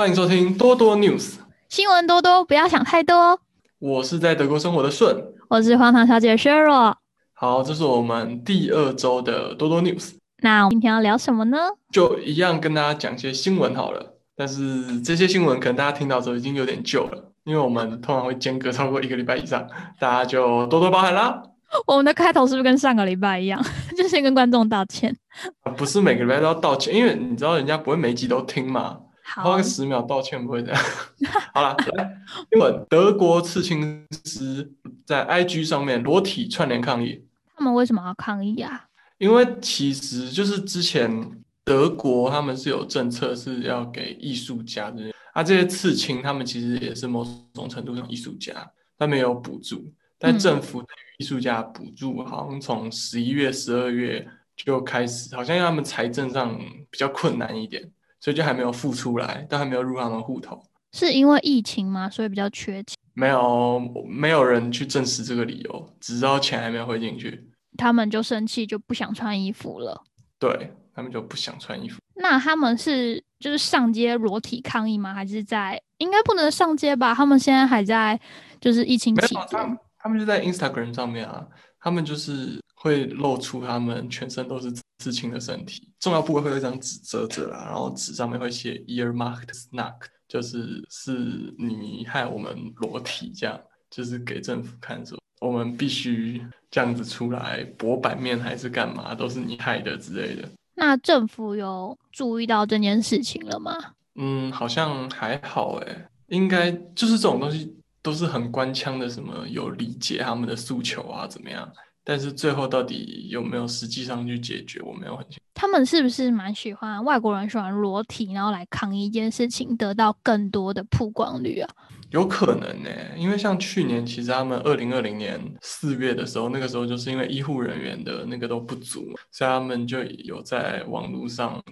欢迎收听多多 News，新闻多多，不要想太多。我是在德国生活的顺，我是荒唐小姐 Sheryl。好，这是我们第二周的多多 News。那我们今天要聊什么呢？就一样跟大家讲一些新闻好了。但是这些新闻可能大家听到的时候已经有点旧了，因为我们通常会间隔超过一个礼拜以上，大家就多多包涵啦。我们的开头是不是跟上个礼拜一样，就先跟观众道歉？不是每个礼拜都要道歉，因为你知道人家不会每集都听嘛。花好个，十秒道歉不会这样。好了，来因为：德国刺青师在 IG 上面裸体串联抗议，他们为什么要抗议啊？因为其实就是之前德国他们是有政策是要给艺术家的，啊，这些刺青他们其实也是某种程度上艺术家，他们有补助，但嗯政府艺术家补助好像从十一月、十二月就开始，好像他们财政上比较困难一点，所以就还没有付出来，但还没有入他们户头。是因为疫情吗？所以比较缺钱，没有，没有人去证实这个理由，只知道钱还没有汇进去。他们就生气，就不想穿衣服了。对他们就不想穿衣服。那他们是就是上街裸体抗议吗？还是在应该不能上街吧？他们现在还在就是疫情期间。他们就在 Instagram 上面啊，他们就是会露出他们全身都是刺青的身体，重要部位会有一张纸折着啦，然后纸上面会写 earmarked snack，就是是你害我们裸体这样，就是给政府看说我们必须这样子出来博版面还是干嘛，都是你害的之类的。那政府有注意到这件事情了吗？嗯，好像还好诶，应该就是这种东西都是很官腔的，什么有理解他们的诉求啊，怎么样？但是最后到底有没有实际上去解决，我没有很清楚。他们是不是蛮喜欢外国人喜欢裸体，然后来抗议一件事情，得到更多的曝光率啊？有可能呢，因为像去年，其实他们二零二零年四月的时候，那个时候就是因为医护人员的那个都不足，所以他们就有在网络上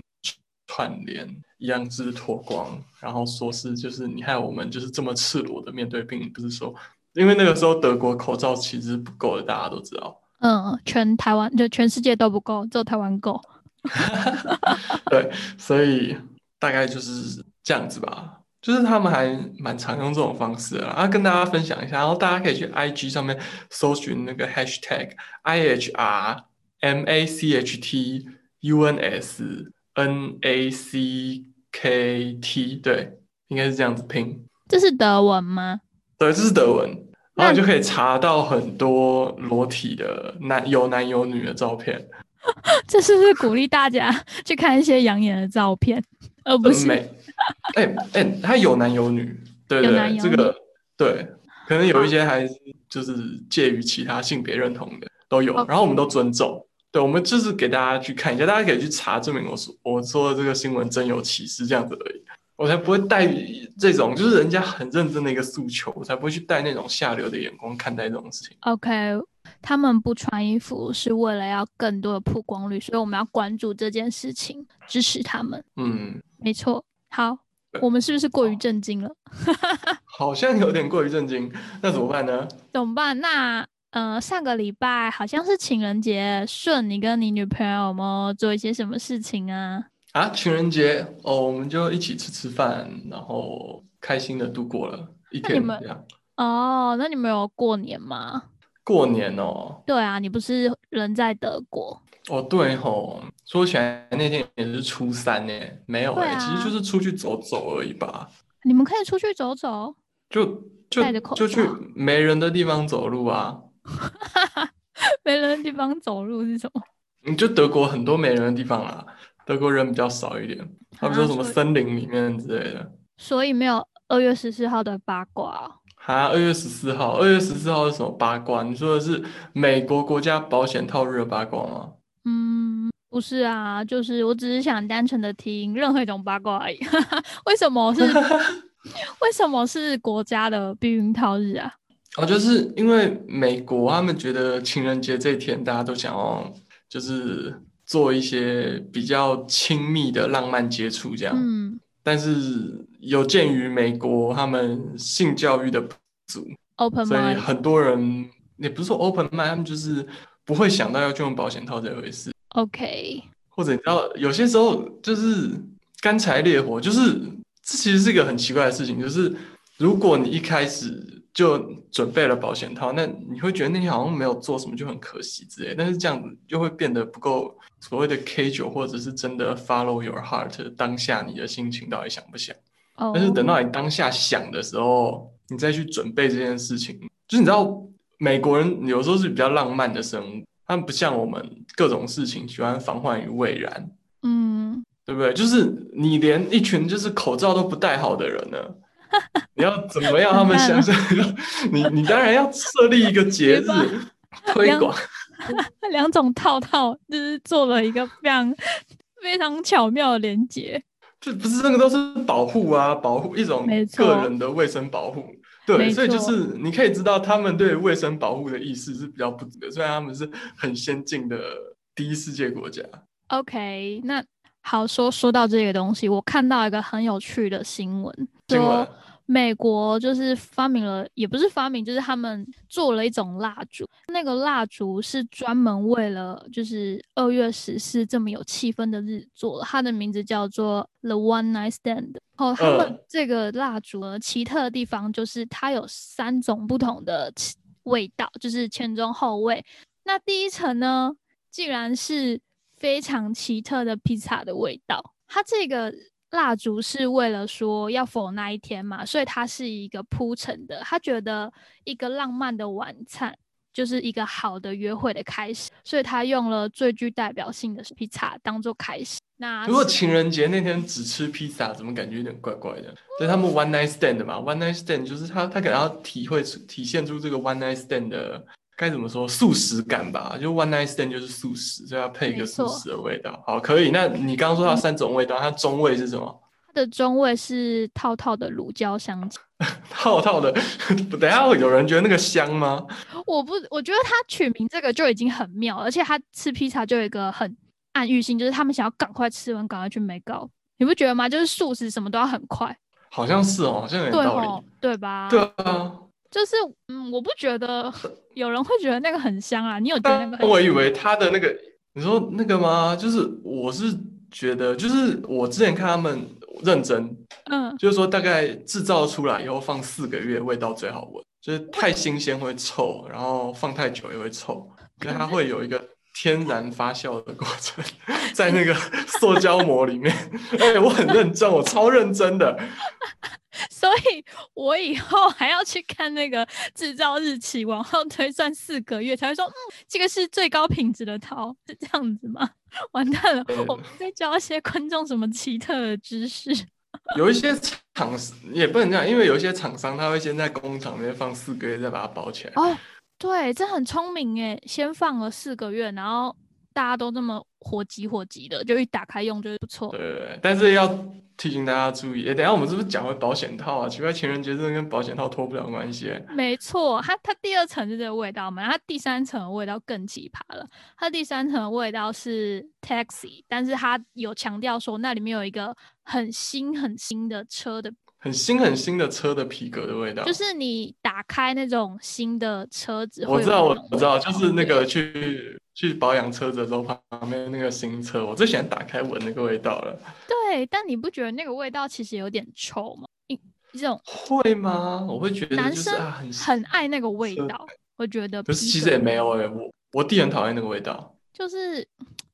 串联，一样是脱光，然后说是就是你害我们就是这么赤裸的面对病，不是说因为那个时候德国口罩其实不够的，大家都知道。嗯，全台湾就全世界都不够，只有台湾够。对，所以大概就是这样子吧。就是他们还蛮常用这种方式的啦，啊，跟大家分享一下，然后大家可以去 IG 上面搜寻那个 hashtag I H R M A C H T U N S N A C K T，对，应该是这样子拼。这是德文吗？对，这是德文，然后那你就可以查到很多裸体的男有男有女的照片。这是不是鼓励大家去看一些养眼的照片，而不是？很美。哎哎，他有男有女，对对对，有有这个对，可能有一些还就是介于其他性别认同的都有，然后我们都尊重。对，我们就是给大家去看一下，大家可以去查证明我说我说的这个新闻真有其事这样子而已。我才不会带这种就是人家很认真的一个诉求，我才不会去带那种下流的眼光看待这种事情。OK，他们不穿衣服是为了要更多的曝光率，所以我们要关注这件事情，支持他们。嗯，没错。好，我们是不是过于震惊了？好像有点过于震惊，那怎么办呢？怎么办？那呃，上个礼拜好像是情人节，顺你跟你女朋友有没有做一些什么事情啊？啊，情人节哦，我们就一起吃吃饭，然后开心的度过了一天。那你们这样哦，那你们有过年吗？过年哦，对啊，你不是人在德国？哦对吼，说起来那天也是初三呢，没有哎、啊其实就是出去走走而已吧，你们可以出去走走。就就就去罩没人的地方走路啊。没人的地方走路是什么？你就德国很多没人的地方啦，德国人比较少一点，他们说什么森林里面之类的。所以没有二月十四号的八卦哦、哈，二月十四号，二月十四号是什么八卦？你说的是美国国家保险套日的八卦吗？嗯，不是啊，就是我只是想单纯的听任何一种八卦而已。为什么是 为什么是国家的避孕套日啊？哦，就是因为美国他们觉得情人节这一天大家都想要就是做一些比较亲密的浪漫接触这样，嗯。但是有鉴于美国他们性教育的不足，，open 所以很多人也不是说 open mind，他们就是不会想到要去用保险套这回事，OK，或者你知道有些时候就是干柴烈火，就是这其实是一个很奇怪的事情，就是如果你一开始就准备了保险套，那你会觉得那天好像没有做什么就很可惜之类，但是这样子就会变得不够所谓的 K 九，或者是真的 follow your heart，当下你的心情到底想不想？哦，但是等到你当下想的时候，你再去准备这件事情，就是你知道美国人有时候是比较浪漫的生物，他们不像我们各种事情喜欢防患于未然。嗯，对不对？就是你连一群就是口罩都不戴好的人呢，你要怎么样他们相信？你你当然要设立一个节日推广，两 种套套就是做了一个非常非常巧妙的连接。这不是那个都是保护啊，保护一种个人的卫生保护。对，所以就是你可以知道他们对卫生保护的意识是比较不足的，虽然他们是很先进的第一世界国家。OK，那好说说到这个东西，我看到一个很有趣的新闻，说美国就是发明了，也不是发明，就是他们做了一种蜡烛，那个蜡烛是专门为了就是二月十四这么有气氛的日子做的，它的名字叫做 The One Night Stand。哦，他们这个蜡烛呢，奇特的地方就是它有三种不同的味道，就是前中后味。那第一层呢，竟然是。非常奇特的披萨的味道，它这个蜡烛是为了说要否那一天嘛，所以它是一个铺陈的。他觉得一个浪漫的晚餐就是一个好的约会的开始，所以他用了最具代表性的披萨当做开始。那如果情人节那天只吃披萨，怎么感觉有点怪怪的？对他们 one night stand 嘛，one night stand 就是他他可能要体会出体现出这个 one night stand 的。该怎么说素食感吧？就 one night stand 就是素食，所以要配一个素食的味道。好，可以。那你刚刚说它三种味道，它中味是什么？它的中味是套套的乳胶香精。套套的，等下会有人觉得那个香吗？我不，我觉得它取名这个就已经很妙，而且它吃披萨就有一个很暗喻性，就是他们想要赶快吃完，赶快去美高。你不觉得吗？就是素食什么都要很快。好像是哦，好像有道理，对吧？对啊。就是，嗯，我不觉得有人会觉得那个很香啊。你有觉得那个？我以为他的那个，你说那个吗？就是我是觉得，就是我之前看他们认真，嗯，就是说大概制造出来以后放四个月，味道最好闻。就是太新鲜会臭，然后放太久也会臭，因为它会有一个天然发酵的过程，在那个 塑胶膜里面。哎，我很认真，我超认真的。所以我以后还要去看那个制造日期，往后推算四个月才会说，嗯，这个是最高品质的套，是这样子吗？完蛋了，我们在教一些观众什么奇特的知识。有一些厂也不能这样，因为有一些厂商他会先在工厂那边放四个月，再把它包起来。哦，对，这很聪明诶，先放了四个月，然后大家都这么火急火急的，就一打开用就是不错。对，但是要。提醒大家注意，哎，等下我们是不是讲回保险套啊？奇怪，情人节真的跟保险套脱不了关系。没错，它它第二层是这个味道嘛，它第三层的味道更奇葩了。它第三层的味道是 taxi，但是它有强调说那里面有一个很新很新的车的。很新很新的车的皮革的味道，就是你打开那种新的车子，我知道，我知道，就是那个去去保养车子的时候，旁边那个新车，我最喜欢打开闻那个味道了。对，但你不觉得那个味道其实有点臭吗？一这种会吗？我会觉得男生很爱那个味道，我觉得。可是其实也没有哎，我我弟很讨厌那个味道，就是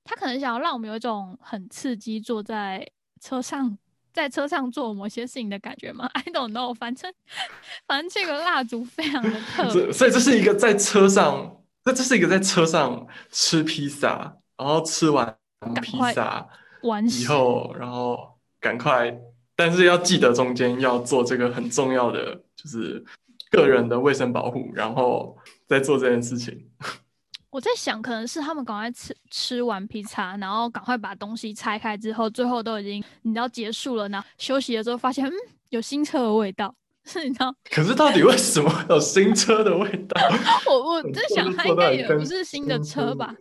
他可能想要让我们有一种很刺激，坐在车上。在车上做某些事情的感觉吗？I don't know，反正反正这个蜡烛非常的 特别，所以这是一个在车上，那这是一个在车上吃披萨，然后吃完披萨完以后，然后赶快，但是要记得中间要做这个很重要的，就是个人的卫生保护，然后再做这件事情。我在想，可能是他们赶快吃吃完披萨，然后赶快把东西拆开之后，最后都已经你知道结束了，然后休息了之后，发现嗯有新车的味道。是你知道？可是到底为什么有新车的味道？我我在想，它应该也不是新的车吧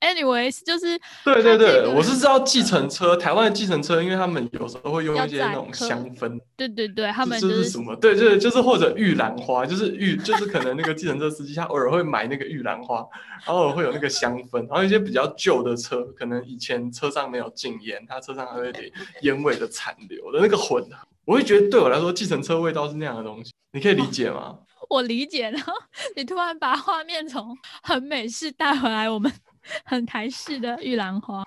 ？Anyways，就是对对对，我是知道计程车，台湾的计程车，因为他们有时候会用一些那种香氛。对对对，他们这是什么？对对，就是或者玉兰花，就是玉，就是可能那个计程车司机他偶尔会买那个玉兰花，然后会有那个香氛。然后一些比较旧的车，可能以前车上没有禁烟，他车上还会点烟味的残留的那个混。我会觉得对我来说，计程车味道是那样的东西，你可以理解吗？我理解，然后你突然把画面从很美式带回来，我们很台式的玉兰花。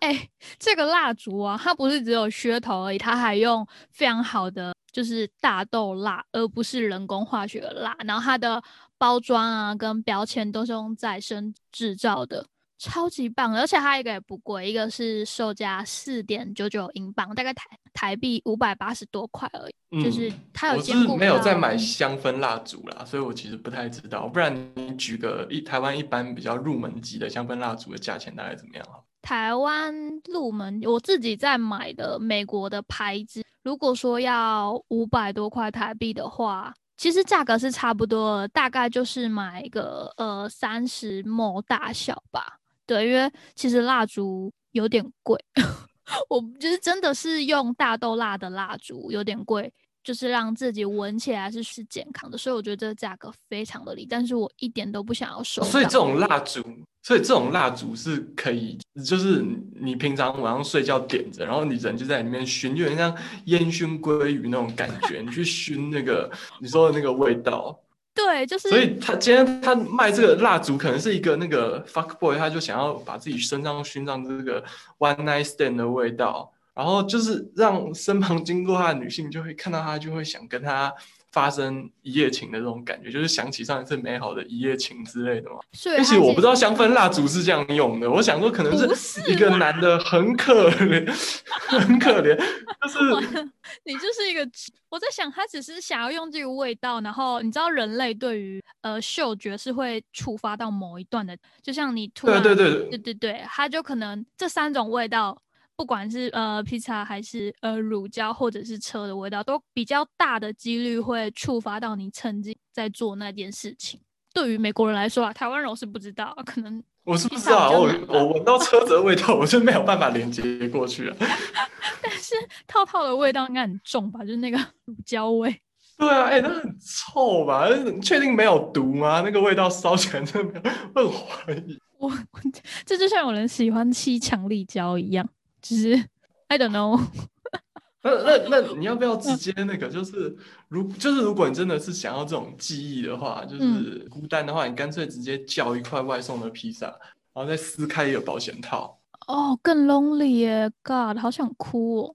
哎，这个蜡烛啊，它不是只有噱头而已，它还用非常好的就是大豆蜡，而不是人工化学的蜡。然后它的包装啊跟标签都是用再生制造的。超级棒，而且它一个也不贵，一个是售价四点九九英镑，大概台台币五百八十多块而已。就是它有兼顾。没有在买香氛蜡烛啦，所以我其实不太知道。不然你举个一台湾一般比较入门级的香氛蜡烛的价钱大概怎么样啊？台湾入门，我自己在买的美国的牌子，如果说要五百多块台币的话，其实价格是差不多，大概就是买一个呃三十模大小吧。对，因为其实蜡烛有点贵，我就是真的是用大豆蜡的蜡烛有点贵，就是让自己闻起来是是健康的，所以我觉得这个价格非常的低，但是我一点都不想要收。所以这种蜡烛，所以这种蜡烛是可以，就是你平常晚上睡觉点着，然后你人就在里面熏，有点像烟熏鲑鱼那种感觉，你去熏那个你说的那个味道。对，就是。所以他今天他卖这个蜡烛，可能是一个那个 fuck boy，他就想要把自己身上熏上这个 one night stand 的味道，然后就是让身旁经过他的女性就会看到他，就会想跟他。发生一夜情的这种感觉，就是想起上一次美好的一夜情之类的嘛。而且我不知道香氛蜡烛是这样用的，我想说可能是一个男的很可怜，很可怜，就是 你就是一个。我在想，他只是想要用这个味道，然后你知道人类对于呃嗅觉是会触发到某一段的，就像你突然对对对对对对，他就可能这三种味道。不管是呃披萨还是呃乳胶或者是车的味道，都比较大的几率会触发到你曾经在做那件事情。对于美国人来说啊，台湾人我是不知道，可能我是不知道，我我闻到车子的味道，我就没有办法连接过去了。但是套套的味道应该很重吧？就是那个乳胶味。对啊，哎，那很臭吧？确定没有毒吗？那个味道烧起来真的 很怀疑。我这就像有人喜欢吸强力胶一样。就是 I don't know。那那那你要不要直接那个？就是如就是如果你真的是想要这种记忆的话，就是孤单的话，你干脆直接叫一块外送的披萨，然后再撕开一个保险套。哦，更 lonely 耶，God，好想哭哦。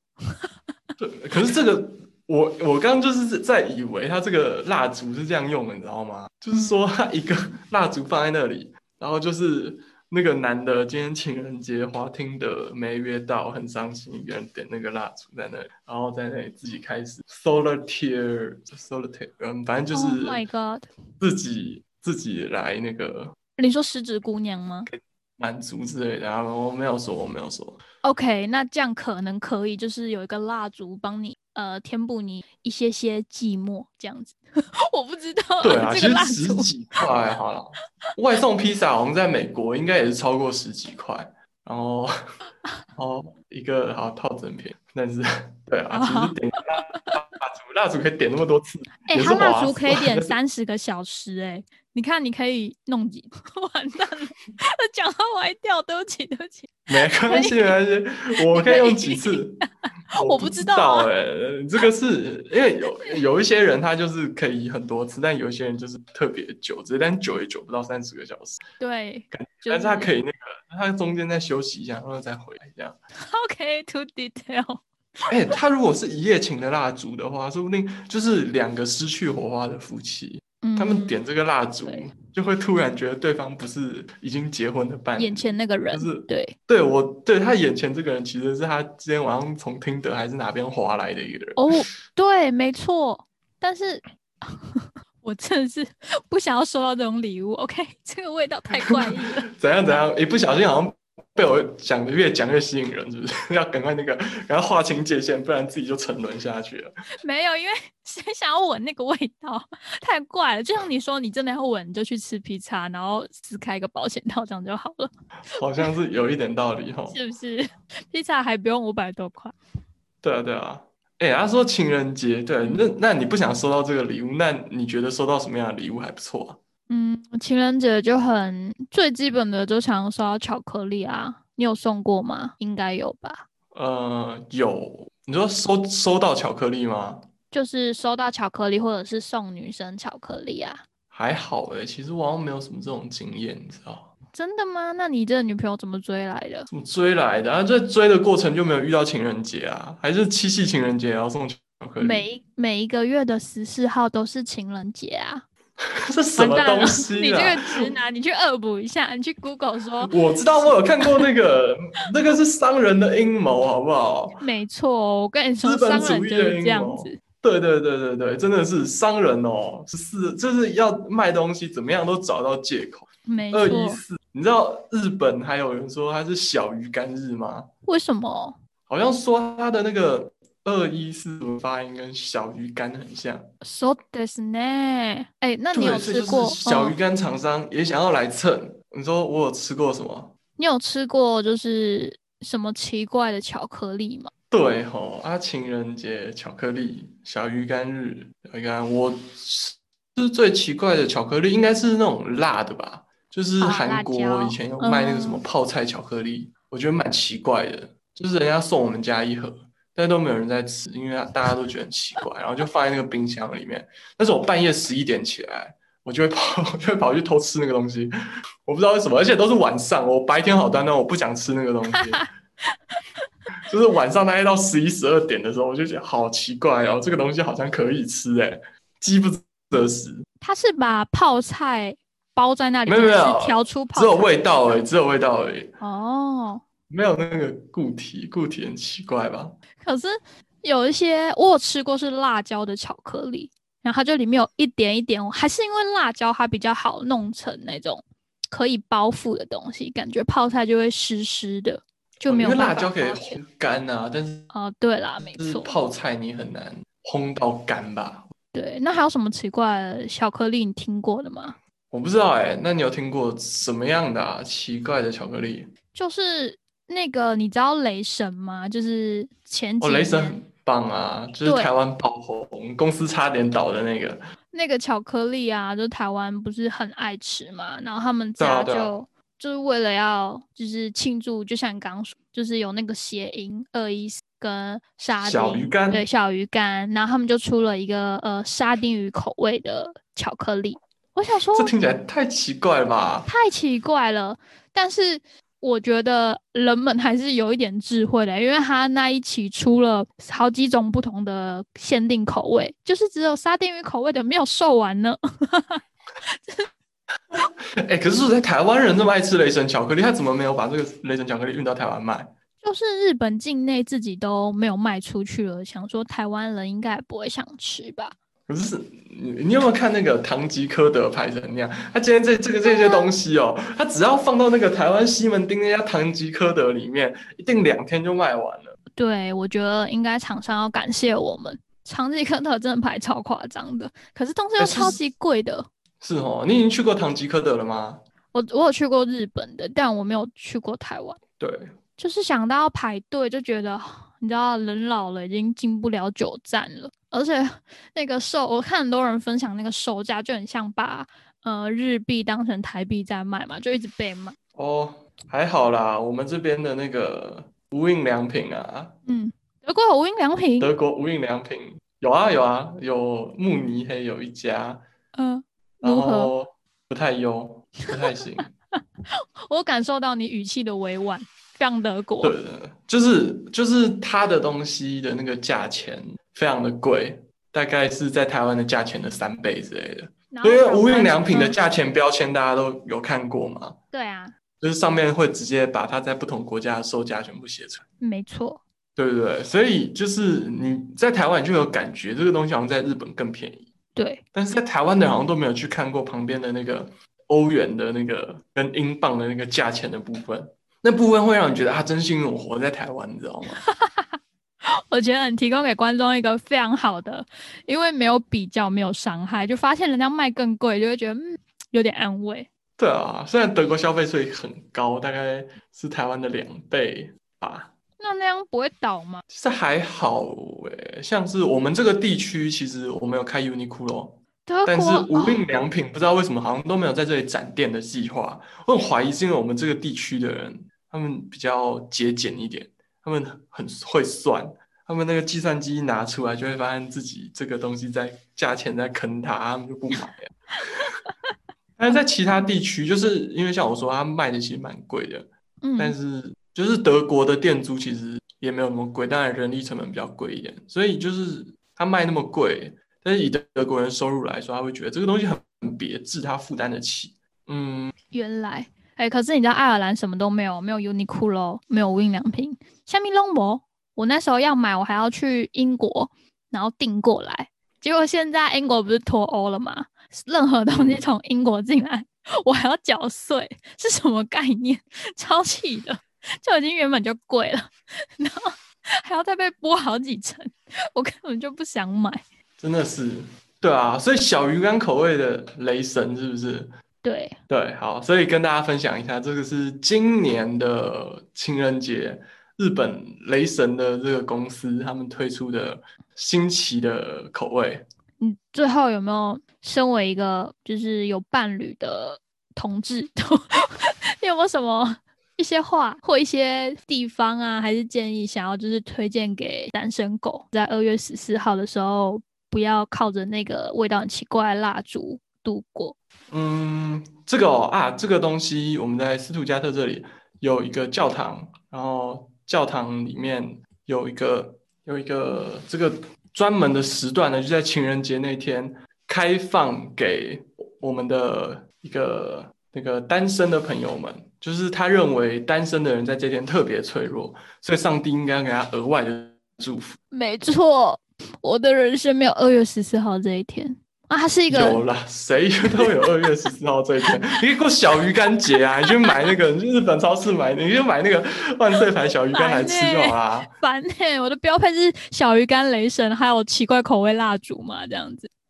对，可是这个我我刚刚就是在以为他这个蜡烛是这样用的，你知道吗？就是说他一个 蜡烛放在那里，然后就是。那个男的今天情人节，花厅的没约到，很伤心，一个人点那个蜡烛在那里，然后在那里自己开始 solitaire，solitaire，嗯，反正就是 My God，自己自己来那个。你说十指姑娘吗？满足之类的，然后我没有说，我没有说。OK，那这样可能可以，就是有一个蜡烛帮你。呃，填补你一些些寂寞，这样子，我不知道。对啊，其实十几块好了。外送披萨好像在美国应该也是超过十几块，然后，然后一个好套整品，但是对啊，其实 点蜡烛，蜡烛可以点那么多次，哎，它蜡烛可以点三十个小时，哎。你看，你可以弄几，完蛋了，讲到歪掉，对不起，对不起，没关系，没关系，我可以用几次，我不知道，哎，这个是因为有有一些人他就是可以很多次，但有一些人就是特别久，只但久也久不到三十个小时，对，但是他可以那个，他中间再休息一下，然后再回来这样。OK，too detail。哎，他如果是一夜情的蜡烛的话，说不定就是两个失去火花的夫妻。他们点这个蜡烛，就会突然觉得对方不是已经结婚的伴侣，眼前那个人，就是对，对我对他眼前这个人，其实是他今天晚上从听得还是哪边划来的一个人。哦，对，没错。但是，我真的是不想要收到这种礼物。OK，这个味道太怪异了。怎样怎样？一不小心好像。被我讲的越讲越吸引人，是不是？要赶快那个，然后划清界限，不然自己就沉沦下去了。没有，因为 谁想要闻那个味道？太怪了。就像你说，你真的要闻，就去吃披萨，然后撕开一个保险套，这样就好了。好像是有一点道理哈。是不是？披萨还不用五百多块。对啊，对啊。哎，他说情人节，对，那那你不想收到这个礼物？那你觉得收到什么样的礼物还不错？嗯，情人节就很最基本的，就常收到巧克力啊。你有送过吗？应该有吧。呃，有。你说收收到巧克力吗？就是收到巧克力，或者是送女生巧克力啊？还好哎，其实我好像没有什么这种经验，你知道？真的吗？那你这女朋友怎么追来的？怎么追来的？啊，在追的过程就没有遇到情人节啊？还是七夕情人节要送巧克力？每每一个月的十四号都是情人节啊！这什么东西？你这个直男，你去恶补一下，你去 Google 说。我知道，我有看过那个，那个是商人的阴谋，好不好？没错，我跟你说，商人就是这样子。对对对对对，真的是商人哦，是就是要卖东西，怎么样都找到借口。没错。二一四，你知道日本还有人说它是小鱼干日吗？为什么？好像说他的那个。二一四发音跟小鱼干很像，so this 呢？哎，那你有吃过？小鱼干厂商也想要来蹭。你说我有吃过什么？你有吃过就是什么奇怪的巧克力吗？对吼，啊，情人节巧克力，小鱼干日，小鱼干，我吃最奇怪的巧克力，应该是那种辣的吧？就是韩国以前有卖那个什么泡菜巧克力，我觉得蛮奇怪的，就是人家送我们家一盒。但都没有人在吃，因为大家都觉得很奇怪，然后就放在那个冰箱里面。但是我半夜十一点起来，我就会跑，就会跑去偷吃那个东西。我不知道为什么，而且都是晚上。我白天好端端，我不想吃那个东西。就是晚上大概到十一、十二点的时候，我就觉得好奇怪哦，这个东西好像可以吃哎，饥不择食。他是把泡菜包在那里，没有没有调出泡，只有味道而已，只有味道而已。哦。没有那个固体，固体很奇怪吧？可是有一些我有吃过是辣椒的巧克力，然后它就里面有一点一点，还是因为辣椒它比较好弄成那种可以包覆的东西，感觉泡菜就会湿湿的，就没有。辣椒可以烘干啊，但是哦，对啦，没错，泡菜你很难烘到干吧？对，那还有什么奇怪的巧克力你听过的吗？我不知道哎，那你有听过什么样的奇怪的巧克力？就是。那个你知道雷神吗？就是前几哦，雷神很棒啊，就是台湾爆红，公司差点倒的那个。那个巧克力啊，就台湾不是很爱吃嘛，然后他们家就就是为了要就是庆祝，就像你刚刚说，就是有那个谐音二一四跟沙丁小鱼干，对小鱼干，然后他们就出了一个呃沙丁鱼口味的巧克力。我想说，这听起来太奇怪了吧？太奇怪了，但是。我觉得人们还是有一点智慧的，因为他那一期出了好几种不同的限定口味，就是只有沙丁鱼口味的没有售完呢。哎，可是，在台湾人那么爱吃雷神巧克力，他怎么没有把这个雷神巧克力运到台湾卖？就是日本境内自己都没有卖出去了，想说台湾人应该不会想吃吧。可是你你有没有看那个唐吉诃德拍成那样？他今天这这个这些东西哦，他只要放到那个台湾西门町那家唐吉诃德里面，一定两天就卖完了。对，我觉得应该厂商要感谢我们，唐吉诃德真的排超夸张的，可是东西又超级贵的。是哦，你已经去过唐吉诃德了吗？我我有去过日本的，但我没有去过台湾。对，就是想到要排队，就觉得你知道，人老了已经进不了九站了。而且 那个售，我看很多人分享那个售价就很像把呃日币当成台币在卖嘛，就一直被卖。哦，还好啦，我们这边的那个无印良品啊，嗯，德国有无印良品，德国无印良品有啊有啊，有慕尼黑有一家，嗯，如何？不太优，不太行。我感受到你语气的委婉，非常德国。对的，就是就是他的东西的那个价钱。非常的贵，大概是在台湾的价钱的三倍之类的。因为无印良品的价钱标签大家都有看过吗？对啊，就是上面会直接把它在不同国家的售价全部写出来。没错，对对对，所以就是你在台湾就有感觉这个东西好像在日本更便宜。对，但是在台湾的好像都没有去看过旁边的那个欧元的那个跟英镑的那个价钱的部分，那部分会让你觉得啊，真幸运我活在台湾，你知道吗？我觉得你提供给观众一个非常好的，因为没有比较，没有伤害，就发现人家卖更贵，就会觉得嗯有点安慰。对啊，虽然德国消费税很高，大概是台湾的两倍吧。那那样不会倒吗？其实还好诶，像是我们这个地区，其实我们有开 Uniqlo，但是无印良品不知道为什么好像都没有在这里展店的计划。我很怀疑是因为我们这个地区的人，他们比较节俭一点。他们很会算，他们那个计算机一拿出来，就会发现自己这个东西在价钱在坑他，他们就不买了。但是在其他地区，就是因为像我说，他卖的其实蛮贵的，嗯，但是就是德国的店租其实也没有那么贵，当然人力成本比较贵一点，所以就是他卖那么贵，但是以德德国人收入来说，他会觉得这个东西很别致，他负担得起。嗯，原来，哎、可是你知道爱尔兰什么都没有，没有 Uniqlo，没有无印良品，下面拢无。我那时候要买，我还要去英国，然后订过来。结果现在英国不是脱欧了吗？任何东西从英国进来，我还要缴税，是什么概念？超气的，就已经原本就贵了，然后还要再被剥好几层，我根本就不想买。真的是，对啊，所以小鱼干口味的雷神是不是？对，对，好，所以跟大家分享一下，这个是今年的情人节，日本雷神的这个公司他们推出的新奇的口味。你最后有没有身为一个就是有伴侣的同志，你有没有什么一些话或一些地方啊，还是建议想要就是推荐给单身狗，在二月十四号的时候，不要靠着那个味道很奇怪的蜡烛度过。嗯，这个哦啊，这个东西我们在斯图加特这里有一个教堂，然后教堂里面有一个有一个这个专门的时段呢，就在情人节那天开放给我们的一个那个单身的朋友们，就是他认为单身的人在这天特别脆弱，所以上帝应该给他额外的祝福。没错，我的人生没有二月十四号这一天啊，它是一个有啦，谁都有二月十四号这一天。你过小鱼干节啊，你去买那个，你去日本超市买，你就买那个万岁牌小鱼干来吃就好啦。烦呢、我的标配是小鱼干、雷神，还有奇怪口味蜡烛嘛，这样子。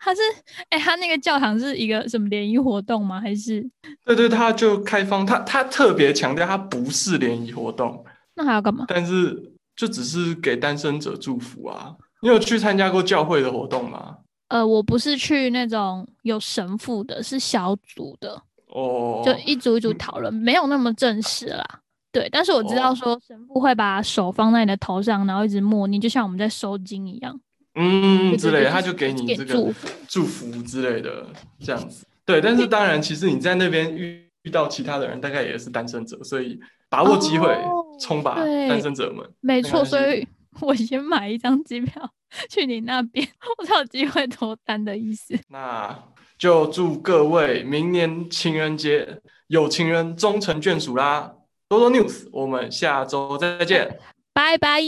他是哎、他那个教堂是一个什么联谊活动吗？还是对对，他就开放，他他特别强调，他不是联谊活动，那还要干嘛？但是就只是给单身者祝福啊。你有去参加过教会的活动吗？呃，我不是去那种有神父的，是小组的，哦，就一组一组讨论，没有那么正式啦。对，但是我知道哦说神父会把手放在你的头上，然后一直默念，就像我们在收经一样。嗯之类他就给你给这个祝福之类的这样子。对，但是当然，其实你在那边遇遇到其他的人，大概也是单身者，所以把握机会哦冲吧，单身者们。没错，所以我先买一张机票去你那边，我才有机会脱单的意思。那就祝各位明年情人节有情人终成眷属啦！多多 news，我们下周再见。拜拜。